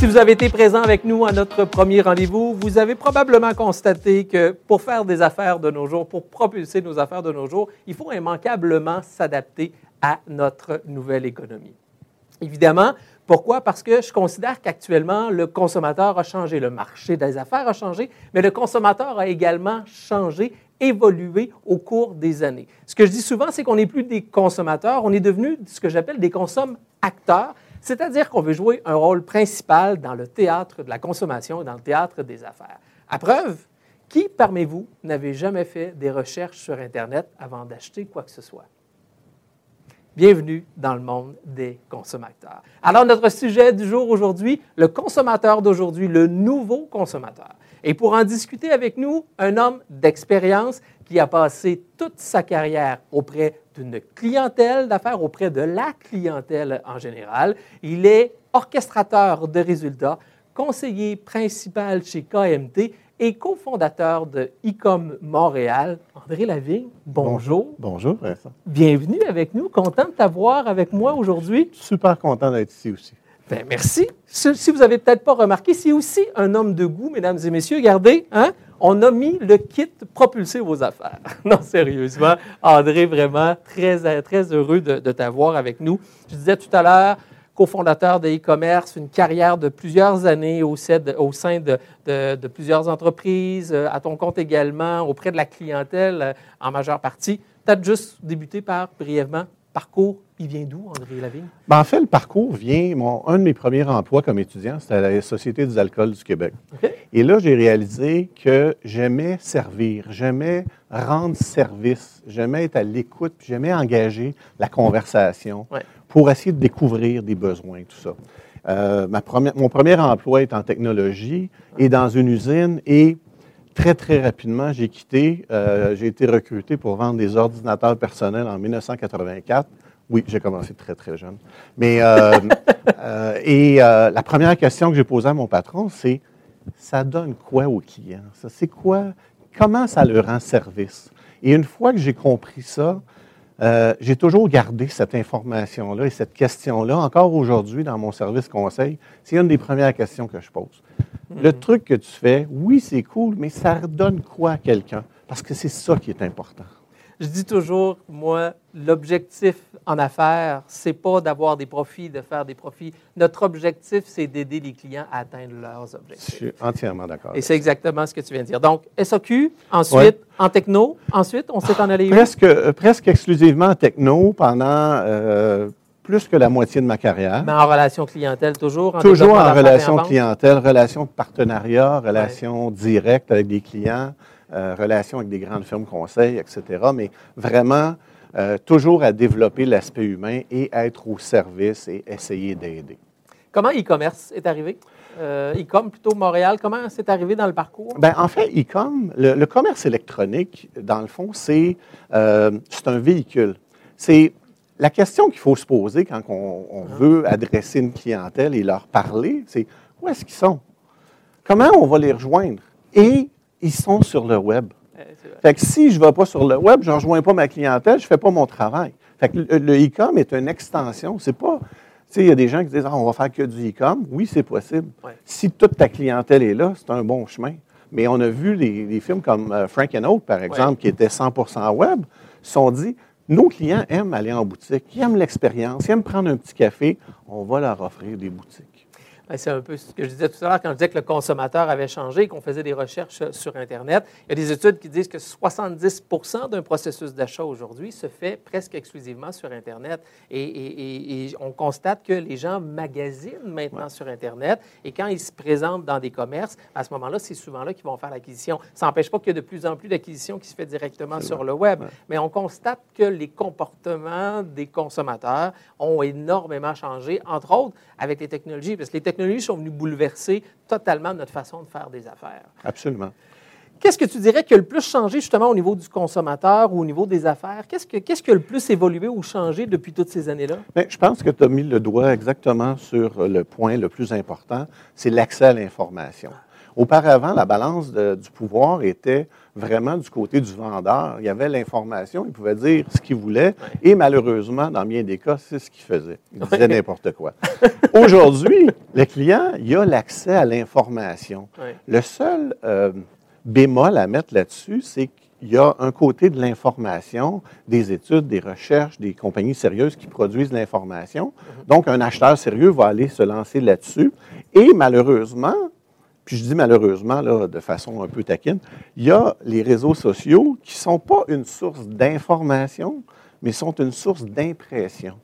Si vous avez été présent avec nous à notre premier rendez-vous, vous avez probablement constaté que pour faire des affaires de nos jours, pour propulser nos affaires de nos jours, il faut immanquablement s'adapter à notre nouvelle économie. Évidemment, pourquoi? Parce que je considère qu'actuellement, le consommateur a changé, le marché des affaires a changé, mais le consommateur a également changé, évolué au cours des années. Ce que je dis souvent, c'est qu'on n'est plus des consommateurs, on est devenu ce que j'appelle des consommateurs, c'est-à-dire qu'on veut jouer un rôle principal dans le théâtre de la consommation, dans le théâtre des affaires. À preuve, qui parmi vous n'avait jamais fait des recherches sur Internet avant d'acheter quoi que ce soit? Bienvenue dans le monde des consommateurs. Alors, notre sujet du jour aujourd'hui, le consommateur d'aujourd'hui, le nouveau consommateur. Et pour en discuter avec nous, un homme d'expérience qui a passé toute sa carrière auprès d'une clientèle d'affaires, auprès de la clientèle en général. Il est orchestrateur de résultats, conseiller principal chez KMT et cofondateur de Ecom Montréal. André Lavigne, bonjour. Bonjour, Vincent. Bienvenue avec nous. Content de t'avoir avec moi aujourd'hui. Super content d'être ici aussi. Ben, merci. Si vous n'avez peut-être pas remarqué, c'est aussi un homme de goût, mesdames et messieurs. Regardez, hein? On a mis le kit propulser vos affaires. non, sérieusement, André, vraiment très, heureux de, t'avoir avec nous. Je disais tout à l'heure, cofondateur de e-commerce, une carrière de plusieurs années au, sein de, plusieurs entreprises, euh, à ton compte également, auprès de la clientèle euh, en majeure partie. Peut-être juste débuter par brièvement parcours, il vient d'où, André Lavigne? Ben, en fait, le parcours vient, mon, un de mes premiers emplois comme étudiant, c'était à la Société des alcools du Québec. Et là, j'ai réalisé que j'aimais servir, j'aimais rendre service, j'aimais être à l'écoute, j'aimais engager la conversation pour essayer de découvrir des besoins, tout ça. Euh, ma première, mon premier emploi est en technologie et dans une usine et très, très rapidement, j'ai quitté. Euh, j'ai été recruté pour vendre des ordinateurs personnels en 1984. Oui, j'ai commencé très, très jeune. Mais, euh, euh, et la première question que j'ai posée à mon patron, c'est ça donne quoi aux clients? Ça, c'est quoi? Comment ça leur rend service? Et une fois que j'ai compris ça, j'ai toujours gardé cette information-là et cette question-là. Encore aujourd'hui, dans mon service conseil, c'est une des premières questions que je pose. Le truc que tu fais, oui, c'est cool, mais ça redonne quoi à quelqu'un? Parce que c'est ça qui est important. Je dis toujours, moi, l'objectif en affaires, c'est pas d'avoir des profits, de faire des profits. Notre objectif, c'est d'aider les clients à atteindre leurs objectifs. Je suis entièrement d'accord. Et c'est exactement ce que tu viens de dire. Donc, SOQ, ensuite en techno, ensuite, on s'est en allé presque, euh, presque exclusivement en techno pendant euh, plus que la moitié de ma carrière. Mais en relation clientèle, toujours? En toujours en relation clientèle, relation de partenariat, relation directe avec des clients, euh, relation avec des grandes firmes conseils, etc. Mais vraiment, euh, toujours à développer l'aspect humain et être au service et essayer d'aider. Comment e-commerce est arrivé? Euh, e-com plutôt Montréal, comment c'est arrivé dans le parcours? Bien, en fait, e-com, le, commerce électronique, dans le fond, c'est un véhicule. C'est la question qu'il faut se poser quand on, veut adresser une clientèle et leur parler, c'est où est-ce qu'ils sont? Comment on va les rejoindre? Et ils sont sur le web. Fait que si je ne vais pas sur le web, je ne rejoins pas ma clientèle, je ne fais pas mon travail. Fait que le e-com est une extension. C'est pas. il y a des gens qui disent ah, on va faire que du e-com. Oui, c'est possible. Si toute ta clientèle est là, c'est un bon chemin. Mais on a vu des, films comme euh, Frank and Oak, par exemple, qui étaient 100% web, se sont dit nos clients aiment aller en boutique, ils aiment l'expérience, ils aiment prendre un petit café. On va leur offrir des boutiques. C'est un peu ce que je disais tout à l'heure quand je disais que le consommateur avait changé et qu'on faisait des recherches sur Internet. Il y a des études qui disent que 70 d'un processus d'achat aujourd'hui se fait presque exclusivement sur Internet. Et, on constate que les gens magasinent maintenant sur Internet et quand ils se présentent dans des commerces, à ce moment-là, c'est souvent là qu'ils vont faire l'acquisition. Ça n'empêche pas qu'il y a de plus en plus d'acquisitions qui se fait directement sur le web, mais on constate que les comportements des consommateurs ont énormément changé, entre autres avec les technologies, parce que les technologies sont venues bouleverser totalement notre façon de faire des affaires. Absolument. Qu'est-ce que tu dirais qui a le plus changé justement au niveau du consommateur ou au niveau des affaires? Qu'est-ce, que, qu'est-ce qui a le plus évolué ou changé depuis toutes ces années-là? Bien, je pense que tu as mis le doigt exactement sur le point le plus important, c'est l'accès à l'information. Auparavant, la balance du pouvoir était vraiment du côté du vendeur. Il y avait l'information, il pouvait dire ce qu'il voulait, et malheureusement, dans bien des cas, c'est ce qu'il faisait. Il disait n'importe quoi. Aujourd'hui, le client, il a l'accès à l'information. Le seul euh, bémol à mettre là-dessus, c'est qu'il y a un côté de l'information, des études, des recherches, des compagnies sérieuses qui produisent l'information. Mhm. Donc, un acheteur sérieux va aller se lancer là-dessus. Et malheureusement, puis je dis malheureusement, là, de façon un peu taquine, il y a les réseaux sociaux qui ne sont pas une source d'information, mais sont une source d'impression.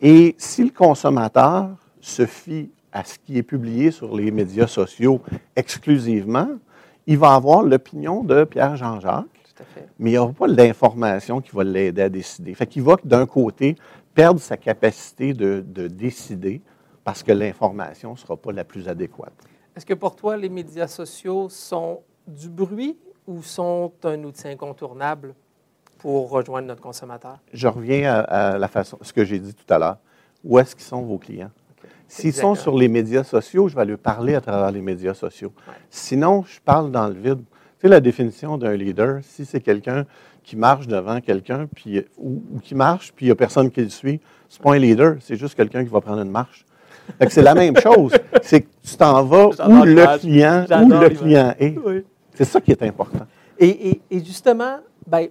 Et si le consommateur se fie à ce qui est publié sur les médias sociaux exclusivement, il va avoir l'opinion de Pierre-Jean-Jacques, mais il n'y aura pas l'information qui va l'aider à décider. Fait qu'il va, d'un côté, perdre sa capacité de, de décider parce que l'information ne sera pas la plus adéquate. Est-ce que pour toi, les médias sociaux sont du bruit ou sont un outil incontournable pour rejoindre notre consommateur? Je reviens à, la façon, ce que j'ai dit tout à l'heure. Où est-ce qu'ils sont vos clients? S'ils sont sur les médias sociaux, je vais leur parler à travers les médias sociaux. Sinon, je parle dans le vide. Tu sais, la définition d'un leader, si c'est quelqu'un qui marche devant quelqu'un, puis, ou, qui marche, puis il n'y a personne qui le suit, c'est pas un leader, c'est juste quelqu'un qui va prendre une marche. C'est la même chose. C'est que tu t'en vas où le client, où le client est. C'est ça qui est important. Et, justement, ben,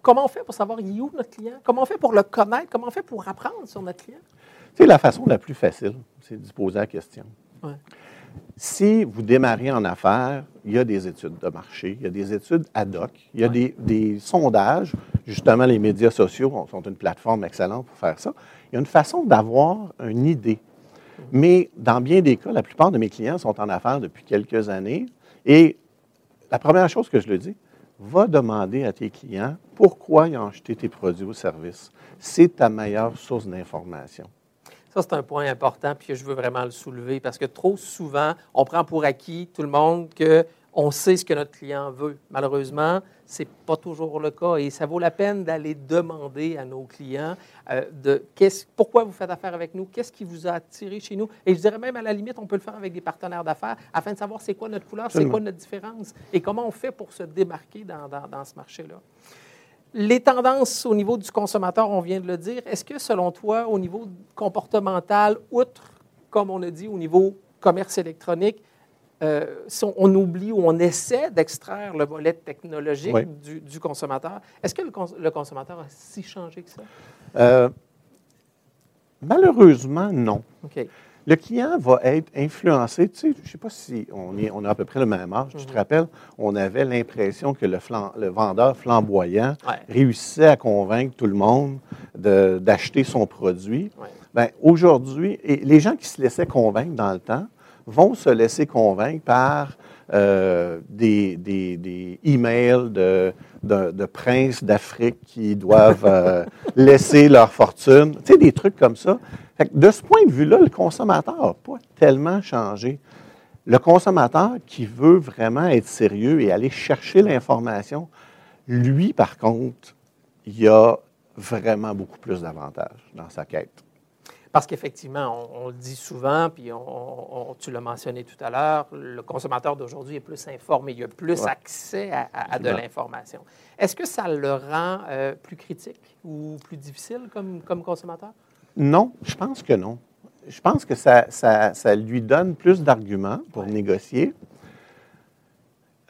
comment on fait pour savoir où notre client? Comment on fait pour le connaître? Comment on fait pour apprendre sur notre client? C'est la façon la plus facile, c'est de se poser la question. Si vous démarrez en affaires, il y a des études de marché, il y a des études ad hoc, il y a des, des, sondages. Justement, les médias sociaux sont une plateforme excellente pour faire ça. Il y a une façon d'avoir une idée mais dans bien des cas, la plupart de mes clients sont en affaires depuis quelques années. Et la première chose que je le dis, va demander à tes clients pourquoi ils ont acheté tes produits ou services. C'est ta meilleure source d'information. Ça, c'est un point important, puis je veux vraiment le soulever, parce que trop souvent, on prend pour acquis, tout le monde, que on sait ce que notre client veut. Malheureusement, ce n'est pas toujours le cas et ça vaut la peine d'aller demander à nos clients euh, de pourquoi vous faites affaire avec nous, qu'est-ce qui vous a attiré chez nous. Et je dirais même à la limite, on peut le faire avec des partenaires d'affaires afin de savoir c'est quoi notre couleur, c'est quoi notre différence et comment on fait pour se démarquer dans, dans ce marché-là. Les tendances au niveau du consommateur, on vient de le dire. Est-ce que selon toi, au niveau comportemental, outre, comme on a dit, au niveau commerce électronique, euh, on oublie ou on essaie d'extraire le volet technologique du, consommateur. Est-ce que le, consommateur a si changé que ça? Euh, malheureusement, non. Le client va être influencé. Tu sais, je ne sais pas si on, est, on a à peu près le même âge. Tu te mhm. rappelles, on avait l'impression que le, le, vendeur flamboyant réussissait à convaincre tout le monde d'acheter son produit. Ben, Aujourd'hui, les gens qui se laissaient convaincre dans le temps, vont se laisser convaincre par euh, des, des, emails de, de, princes d'Afrique qui doivent euh, laisser leur fortune. Tu sais, des trucs comme ça. de ce point de vue-là, le consommateur n'a pas tellement changé. Le consommateur qui veut vraiment être sérieux et aller chercher l'information, lui, par contre, il a vraiment beaucoup plus d'avantages dans sa quête. Parce qu'effectivement, on, le dit souvent, puis tu l'as mentionné tout à l'heure, le consommateur d'aujourd'hui est plus informé, il a plus accès à, de l'information. Est-ce que ça le rend euh, plus critique ou plus difficile comme, comme consommateur? Non, je pense que non. Je pense que ça, ça, lui donne plus d'arguments pour négocier.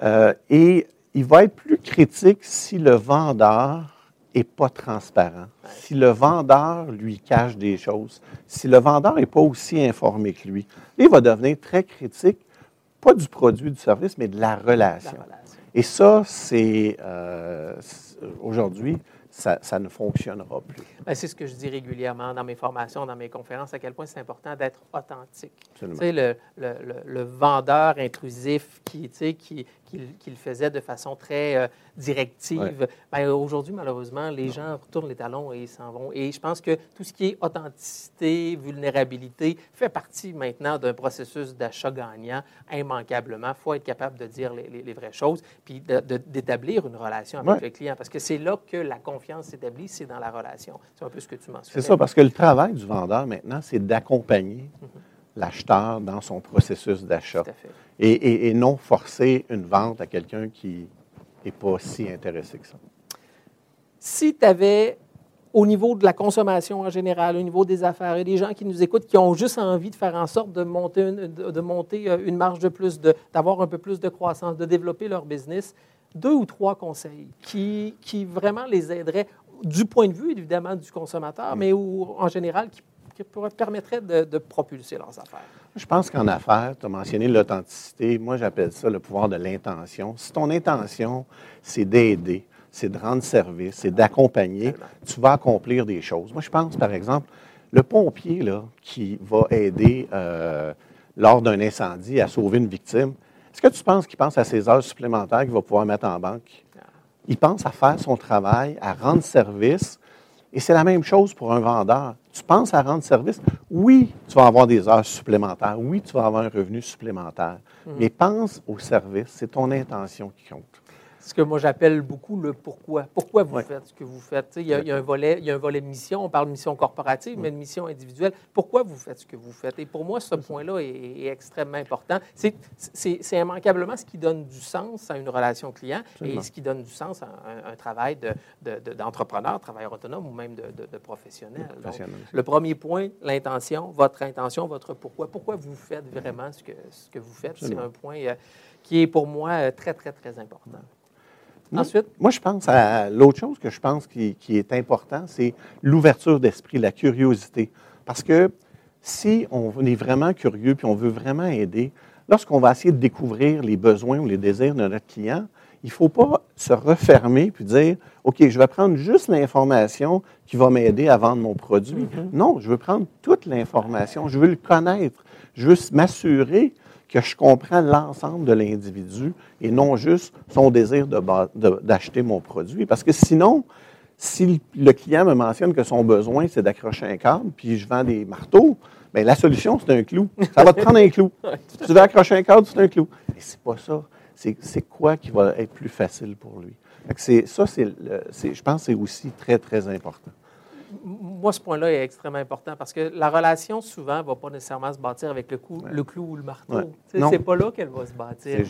Euh, et il va être plus critique si le vendeur n'est pas transparent, si le vendeur lui cache des choses, si le vendeur n'est pas aussi informé que lui, il va devenir très critique, pas du produit, du service, mais de la relation. La relation. Et ça, c'est euh, aujourd'hui, ça, ça ne fonctionnera plus. Ben, c'est ce que je dis régulièrement dans mes formations, dans mes conférences, à quel point c'est important d'être authentique. Tu sais, le- le vendeur intrusif qui, tu sais, qui, qui, qui le faisait de façon très euh, directive, ben, aujourd'hui, malheureusement, les gens retournent les talons et s'en vont. Et je pense que tout ce qui est authenticité, vulnérabilité, fait partie maintenant d'un processus d'achat gagnant immanquablement. Il faut être capable de dire les, les- les vraies choses, puis d'établir une relation avec Ouais. le client, parce que c'est là que la confiance s'établit, c'est dans la relation. C'est un peu ce que tu mentionnais. C'est ça, parce que le travail du vendeur maintenant, c'est d'accompagner l'acheteur dans son processus d'achat. Et, et- et non forcer une vente à quelqu'un qui n'est pas si intéressé que ça. Si tu avais, au niveau de la consommation en général, au niveau des affaires, et des gens qui nous écoutent, qui ont juste envie de faire en sorte de monter une, de, de monter euh, une marge de plus, de- d'avoir un peu plus de croissance, de développer leur business, deux ou trois conseils qui, qui vraiment les aideraient, du point de vue évidemment du consommateur, mais ou, en général qui, qui permettraient de, de propulser leurs affaires. Je pense qu'en affaires, tu as mentionné l'authenticité. Moi, j'appelle ça le pouvoir de l'intention. Si ton intention, c'est d'aider, c'est de rendre service, c'est d'accompagner, tu vas accomplir des choses. Moi, je pense, par exemple, le pompier là, qui va aider euh, lors d'un incendie à sauver une victime, est-ce que tu penses qu'il pense à ses heures supplémentaires qu'il va pouvoir mettre en banque? Il pense à faire son travail, à rendre service. Et c'est la même chose pour un vendeur. Tu penses à rendre service, oui, tu vas avoir des heures supplémentaires, oui, tu vas avoir un revenu supplémentaire, mais pense au service, c'est ton intention qui compte. Ce que moi j'appelle beaucoup le pourquoi. Pourquoi vous Ouais. faites ce que vous faites? Il y, a, il y a un volet, il y a un volet mission, on parle de mission corporative, mais de mission individuelle. Pourquoi vous faites ce que vous faites? Et pour moi, ce point-là est, est extrêmement important. C'est- immanquablement ce qui donne du sens à une relation client Absolument. et ce qui donne du sens à un, un travail de- de- de- d'entrepreneur, travailleur autonome ou même de, de- de professionnel. Donc, le premier point, l'intention, votre intention, votre pourquoi. Pourquoi vous faites vraiment ce que, ce que vous faites? C'est un point euh, qui est pour moi euh, très, très, très important. Moi- Ensuite, Moi, je pense à l'autre chose que je pense qui, qui est important, c'est l'ouverture d'esprit, la curiosité. Parce que si on est vraiment curieux puis on veut vraiment aider, lorsqu'on va essayer de découvrir les besoins ou les désirs de notre client, il ne faut pas se refermer puis dire OK, je vais prendre juste l'information qui va m'aider à vendre mon produit. Non, je veux prendre toute l'information, je veux le connaître, je veux m'assurer que je comprends l'ensemble de l'individu et non juste son désir d'acheter mon produit. Parce que sinon, si le client me mentionne que son besoin, c'est d'accrocher un câble, puis je vends des marteaux, bien, la solution, c'est un clou. Ça va te prendre un clou. Si tu veux accrocher un câble, c'est un clou. Mais c'est pas ça. C'est quoi qui va être plus facile pour lui? Ça, c'est- je pense que c'est aussi très, très important. Moi, ce point-là est extrêmement important parce que la relation, souvent, ne va pas nécessairement se bâtir avec le, coup, Ouais. le clou ou le marteau. Ouais. C'est pas là qu'elle va se bâtir.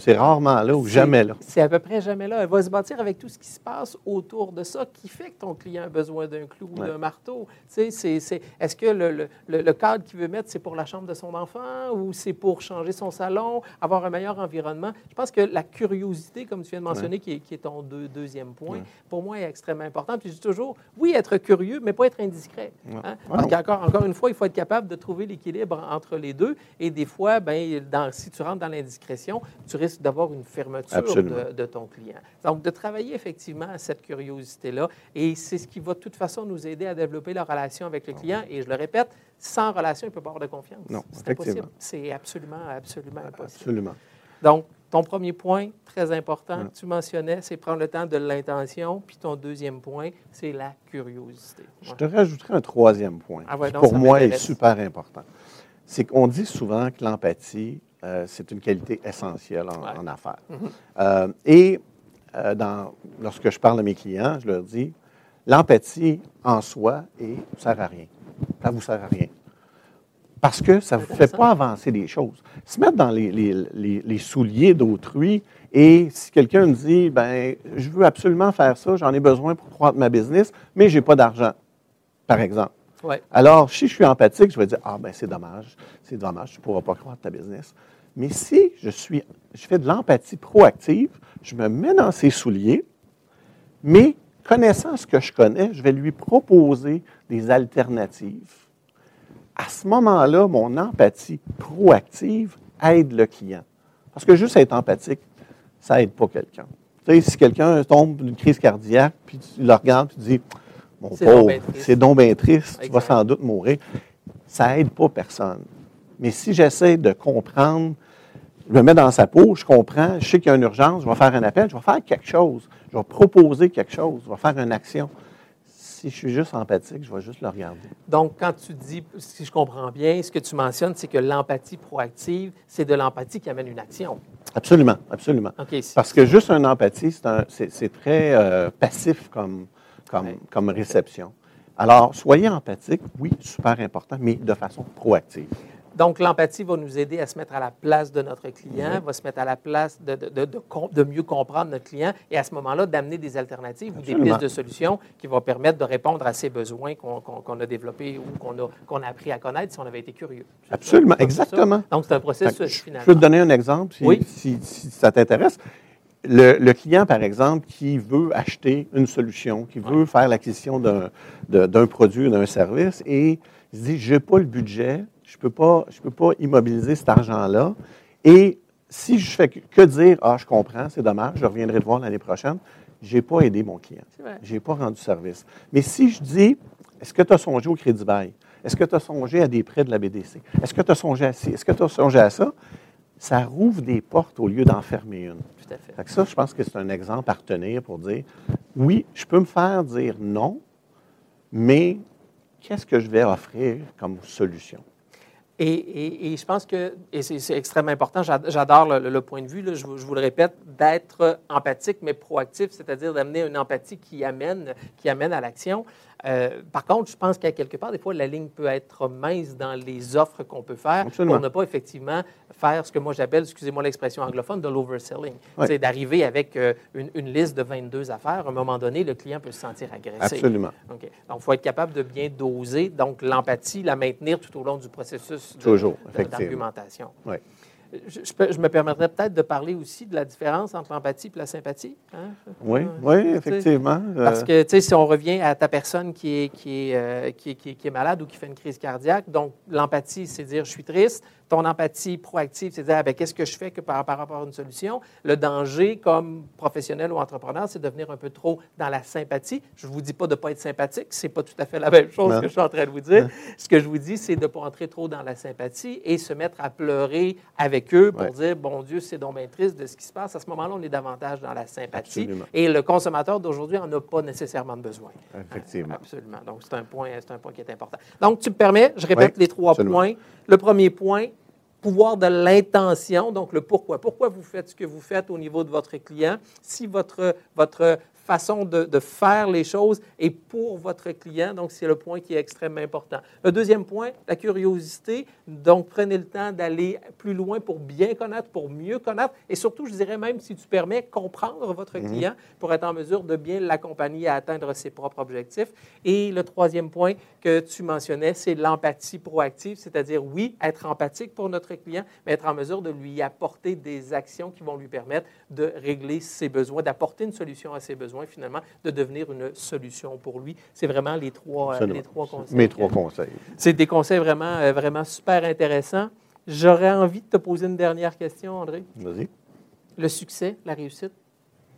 C'est, rarement là ou jamais là. C'est à peu près jamais là. Elle va se bâtir avec tout ce qui se passe autour de ça qui fait que ton client a besoin d'un clou ou d'un marteau. Tu sais, c'est- c'est- Est-ce que le, le- le- cadre qu'il veut mettre, c'est pour la chambre de son enfant ou c'est pour changer son salon, avoir un meilleur environnement? Je pense que la curiosité, comme tu viens de mentionner, qui, est, qui est ton deux- deuxième point, pour moi, est extrêmement important. Puis je dis toujours, oui, être curieux, mais pas être indiscret. Hein? Ouais. Parce qu'encore encore une fois, il faut être capable de trouver l'équilibre entre les deux. Et des fois, ben, dans- si tu rentres dans l'indiscrétion, tu risques d'avoir une fermeture de, de ton client. Donc, de travailler effectivement à cette curiosité-là. Et c'est ce qui va de toute façon nous aider à développer la relation avec le client. Et je le répète, sans relation, il ne peut pas avoir de confiance. Non, c'est impossible. C'est absolument, absolument impossible. Absolument. Donc, ton premier point, très important, que tu mentionnais, c'est prendre le temps de l'intention. Puis ton deuxième point, c'est la curiosité. Je te rajouterai un troisième point, Ah ouais, qui donc pour moi est super important. C'est qu'on dit souvent que l'empathie, euh, c'est une qualité essentielle en, Ouais. en affaires. Mhm. Euh, et euh, dans- lorsque je parle à mes clients, je leur dis, l'empathie en soi ne sert à rien. Ça ne vous sert à rien. Parce que ça ne vous fait pas avancer les choses. Se mettre dans les, les- les- les souliers d'autrui et si quelqu'un me dit, ben, je veux absolument faire ça, j'en ai besoin pour croître ma business, mais je n'ai pas d'argent, par exemple. Ouais. Alors, si je suis empathique, je vais dire, ah ben c'est dommage, c'est dommage, tu ne pourras pas croître ta business. Mais si je, suis, je fais de l'empathie proactive, je me mets dans ses souliers, mais connaissant ce que je connais, je vais lui proposer des alternatives. À ce moment-là, mon empathie proactive aide le client. Parce que juste être empathique, ça n'aide pas quelqu'un. Tu sais, si quelqu'un tombe d'une crise cardiaque, puis tu le regardes, puis tu dis, mon pauvre, c'est donc bien triste, tu vas sans doute mourir, ça n'aide pas personne. Mais si j'essaie de comprendre, je me mets dans sa peau, je comprends, je sais qu'il y a une urgence, je vais faire un appel, je vais faire quelque chose, je vais proposer quelque chose, je vais faire une action. Si je suis juste empathique, je vais juste le regarder. Donc, quand tu dis, si je comprends bien, ce que tu mentionnes, c'est que l'empathie proactive, c'est de l'empathie qui amène une action. Absolument, absolument. Parce que juste une empathie, c'est très euh, passif comme, comme, Ouais. comme réception. Alors, soyez empathique, oui, super important, mais de façon proactive. Donc, l'empathie va nous aider à se mettre à la place de notre client, va se mettre à la place de, de- de- mieux comprendre notre client et à ce moment-là, d'amener des alternatives ou des pistes de solutions qui vont permettre de répondre à ces besoins qu'on a développés ou qu'on a, a appris à connaître si on avait été curieux. Absolument, ça? exactement. Donc, c'est un processus, que je, peux te donner un exemple si, Oui. si- si ça t'intéresse. Le, le client, par exemple, qui veut acheter une solution, qui veut faire l'acquisition d'un produit ou d'un service et il se dit, je n'ai pas le budget, je ne peux, pas- je peux pas immobiliser cet argent-là. Et si je fais que, dire, ah, je comprends, c'est dommage, je reviendrai te voir l'année prochaine, je n'ai pas aidé mon client. Je n'ai pas rendu service. Mais si je dis, est-ce que tu as songé au crédit bail? Est-ce que tu as songé à des prêts de la BDC? Est-ce que tu as songé à ci? Est-ce que tu as songé à ça? Ça rouvre des portes au lieu d'en fermer une. Tout à fait. Fait que ça, je pense que c'est un exemple à retenir pour dire, oui, je peux me faire dire non, mais qu'est-ce que je vais offrir comme solution? Et, je pense que, et c'est extrêmement important, j'ad- j'adore le, point de vue, je, vous- je vous le répète, d'être empathique mais proactif, c'est-à-dire d'amener une empathie qui amène, qui amène à l'action. Euh, par contre, je pense qu'à quelque part, des fois, la ligne peut être mince dans les offres qu'on peut faire Absolument. pour ne pas effectivement faire ce que moi j'appelle, excusez-moi l'expression anglophone, de l'overselling. Oui. C'est d'arriver avec euh, une, une liste de 22 affaires. À un moment donné, le client peut se sentir agressé. Absolument. Donc, il faut être capable de bien doser. Donc, l'empathie, la maintenir tout au long du processus de- Toujours, de- effectivement. d'argumentation. Oui. Je, me permettrais peut-être de parler aussi de la différence entre l'empathie et la sympathie. hein? Oui, Euh, oui, effectivement. Parce Euh, que, tu sais, si on revient à ta personne qui est, qui, est, euh, qui, est, qui est- qui est malade ou qui fait une crise cardiaque, donc l'empathie, c'est dire je suis triste. Ton empathie proactive, c'est dire ah, ben, qu'est-ce que je fais que par, par rapport à une solution. Le danger, comme professionnel ou entrepreneur, c'est de devenir un peu trop dans la sympathie. Je ne vous dis pas de ne pas être sympathique, c'est pas tout à fait la même chose Non. que je suis en train de vous dire. Ce que je vous dis, c'est de ne pas entrer trop dans la sympathie et se mettre à pleurer avec eux pour Ouais. dire bon Dieu, c'est donc bien triste de ce qui se passe. À ce moment-là, on est davantage dans la sympathie. Absolument. Et le consommateur d'aujourd'hui n'en a pas nécessairement besoin. Effectivement. Absolument. Donc, c'est un, point, un point qui est important. Donc, tu me permets, je répète Oui, les trois absolument. points. Le premier point, pouvoir de l'intention, donc le pourquoi. Pourquoi vous faites ce que vous faites au niveau de votre client? Si votre, votre façon de, de faire les choses est pour votre client, donc c'est le point qui est extrêmement important. Le deuxième point, la curiosité. Donc, prenez le temps d'aller plus loin pour bien connaître, pour mieux connaître, et surtout, je dirais même, si tu permets, comprendre votre client pour être en mesure de bien l'accompagner à atteindre ses propres objectifs. Et le troisième point que tu mentionnais, c'est l'empathie proactive, c'est-à-dire, oui, être empathique pour notre client, mais être en mesure de lui apporter des actions qui vont lui permettre de régler ses besoins, d'apporter une solution à ses besoins, finalement, de devenir une solution pour lui. C'est vraiment les trois, euh, les trois conseils. Mes trois conseils. c'est des conseils vraiment, euh, vraiment super intéressants. J'aurais envie de te poser une dernière question, André. Vas-y. Le succès, la réussite,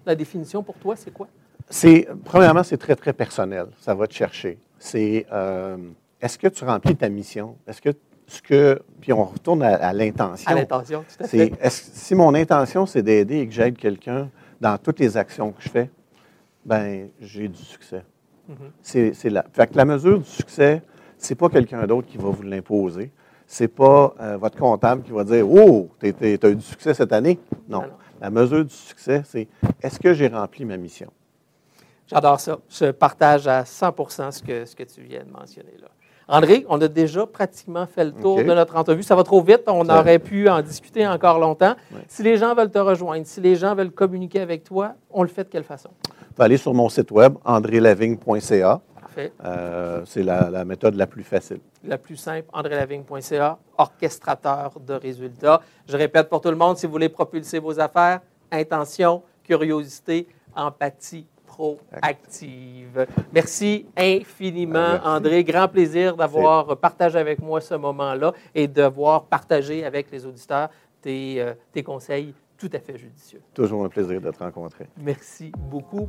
la définition pour toi, c'est quoi? C'est, premièrement, c'est très, très personnel. Ça va te chercher. C'est, euh, est-ce que tu remplis ta mission? Est-ce que, ce que, puis on retourne à, l'intention. À l'intention, tout à fait. si mon intention, c'est d'aider et que j'aide quelqu'un dans toutes les actions que je fais, ben j'ai du succès. Mhm. C'est, fait que la mesure du succès, c'est pas quelqu'un d'autre qui va vous l'imposer. C'est pas euh, votre comptable qui va dire Oh, tu as eu du succès cette année. Non. La mesure du succès, c'est est-ce que j'ai rempli ma mission? J'adore ça. Je partage à 100 ce que, ce que tu viens de mentionner là. André, on a déjà pratiquement fait le tour de notre entrevue. Ça va trop vite. On Ça- aurait pu en discuter encore longtemps. Si les gens veulent te rejoindre, si les gens veulent communiquer avec toi, on le fait de quelle façon? Peux aller sur mon site web, andrélavigne.ca. Euh, c'est la, la méthode la plus facile. la plus simple, andrélavigne.ca, orchestrateur de résultats. Je répète pour tout le monde, si vous voulez propulser vos affaires, intention, curiosité, empathie proactive. Merci infiniment, André. Grand plaisir d'avoir partagé avec moi ce moment-là et d'avoir partagé avec les auditeurs tes, euh, tes conseils tout à fait judicieux. Toujours un plaisir de te rencontrer. Merci beaucoup.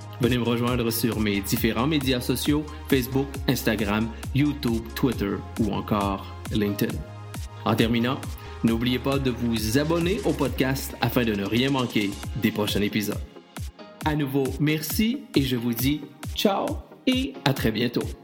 venez me rejoindre sur mes différents médias sociaux Facebook, Instagram, YouTube, Twitter ou encore LinkedIn. En terminant, n'oubliez pas de vous abonner au podcast afin de ne rien manquer des prochains épisodes. À nouveau, merci et je vous dis ciao et à très bientôt.